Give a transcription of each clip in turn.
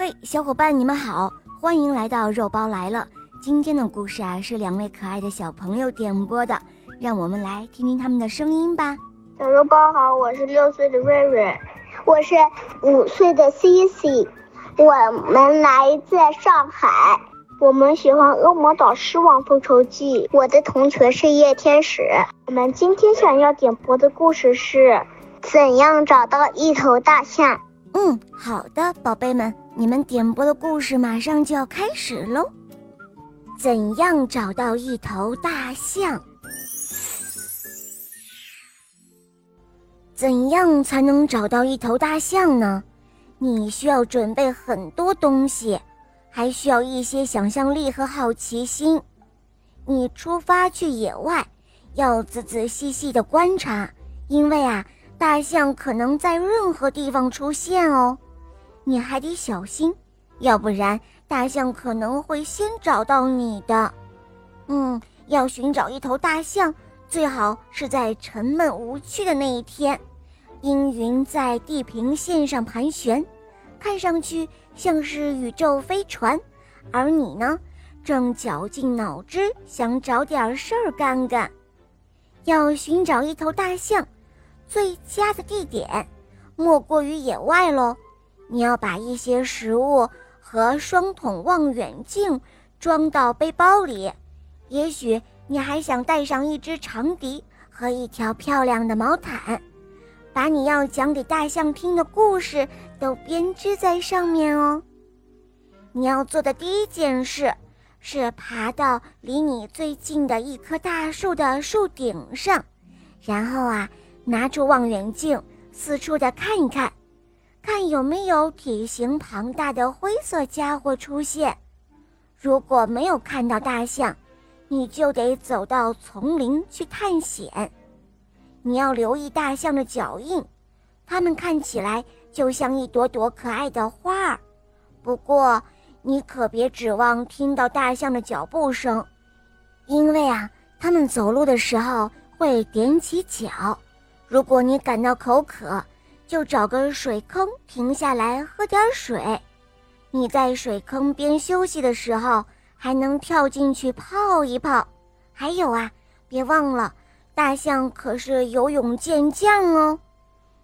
嘿，小伙伴，你们好，欢迎来到肉包来了。今天的故事啊，是两位可爱的小朋友点播的，让我们来听听他们的声音吧。小肉包好，我是六岁的瑞瑞，我是五岁的 Cici，我们来自上海，我们喜欢《恶魔岛狮王复仇记》。我的同学是夜天使。我们今天想要点播的故事是：怎样找到一头大象？嗯，好的，宝贝们，你们点播的故事马上就要开始喽。怎样找到一头大象？怎样才能找到一头大象呢？你需要准备很多东西，还需要一些想象力和好奇心。你出发去野外，要仔仔细细的观察，因为啊。大象可能在任何地方出现哦，你还得小心，要不然大象可能会先找到你的。嗯，要寻找一头大象，最好是在沉闷无趣的那一天，阴云在地平线上盘旋，看上去像是宇宙飞船，而你呢，正绞尽脑汁想找点事儿干干。要寻找一头大象。最佳的地点，莫过于野外喽。你要把一些食物和双筒望远镜装到背包里，也许你还想带上一支长笛和一条漂亮的毛毯，把你要讲给大象听的故事都编织在上面哦。你要做的第一件事，是爬到离你最近的一棵大树的树顶上，然后啊。拿出望远镜，四处的看一，看有没有体型庞大的灰色家伙出现。如果没有看到大象，你就得走到丛林去探险。你要留意大象的脚印，它们看起来就像一朵朵可爱的花儿。不过，你可别指望听到大象的脚步声，因为啊，它们走路的时候会踮起脚。如果你感到口渴，就找个水坑停下来喝点水。你在水坑边休息的时候，还能跳进去泡一泡。还有啊，别忘了，大象可是游泳健将哦。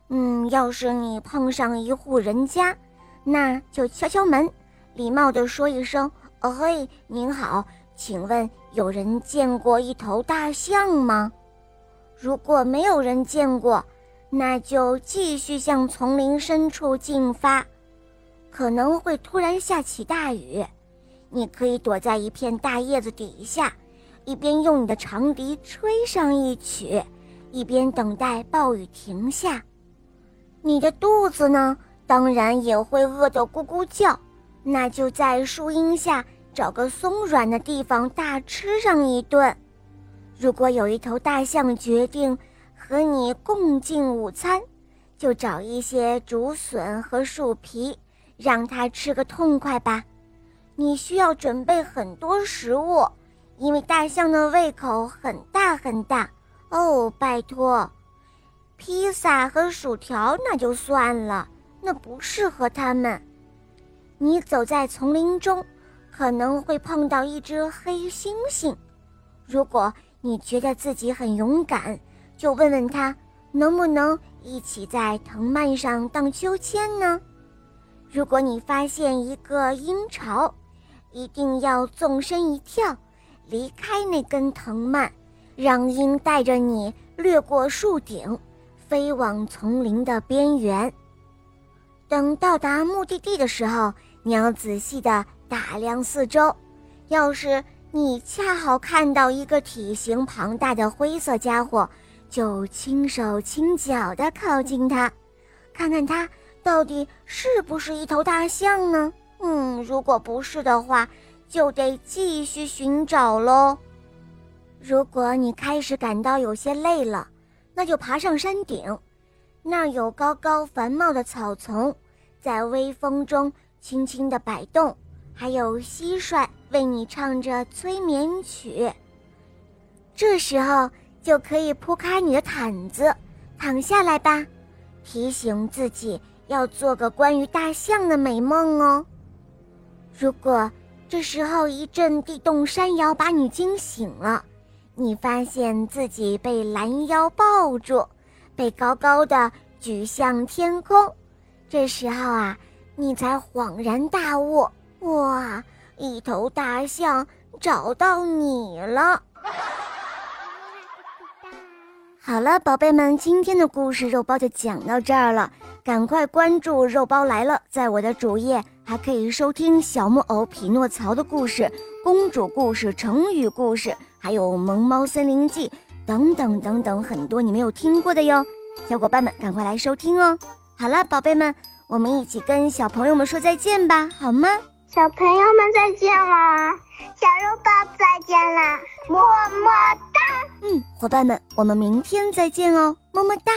嗯，要是你碰上一户人家，那就敲敲门，礼貌地说一声：“哦嘿，您好，请问有人见过一头大象吗？”如果没有人见过，那就继续向丛林深处进发，可能会突然下起大雨。你可以躲在一片大叶子底下，一边用你的长笛吹上一曲，一边等待暴雨停下。你的肚子呢，当然也会饿得咕咕叫，那就在树荫下找个松软的地方大吃上一顿。如果有一头大象决定和你共进午餐，就找一些竹笋和树皮，让它吃个痛快吧。你需要准备很多食物，因为大象的胃口很大很大哦。拜托，披萨和薯条那就算了，那不适合它们。你走在丛林中，可能会碰到一只黑猩猩，如果。你觉得自己很勇敢，就问问他能不能一起在藤蔓上荡秋千呢？如果你发现一个鹰巢，一定要纵身一跳，离开那根藤蔓，让鹰带着你掠过树顶，飞往丛林的边缘。等到达目的地的时候，你要仔细的打量四周，要是。你恰好看到一个体型庞大的灰色家伙，就轻手轻脚地靠近它，看看它到底是不是一头大象呢？嗯，如果不是的话，就得继续寻找喽。如果你开始感到有些累了，那就爬上山顶，那儿有高高繁茂的草丛，在微风中轻轻地摆动。还有蟋蟀为你唱着催眠曲。这时候就可以铺开你的毯子，躺下来吧，提醒自己要做个关于大象的美梦哦。如果这时候一阵地动山摇把你惊醒了，你发现自己被拦腰抱住，被高高的举向天空，这时候啊，你才恍然大悟，哇，一头大象找到你了。好了，宝贝们，今天的故事肉包就讲到这儿了。赶快关注“肉包来了”，在我的主页还可以收听小木偶匹诺曹的故事、公主故事、成语故事，还有《萌猫森林记》等等等等很多你没有听过的哟。小伙伴们，赶快来收听哦！好了，宝贝们，我们一起跟小朋友们说再见吧，好吗？小朋友们再见啦！小肉包再见啦！么么！伙伴们，我们明天再见哦，么么哒。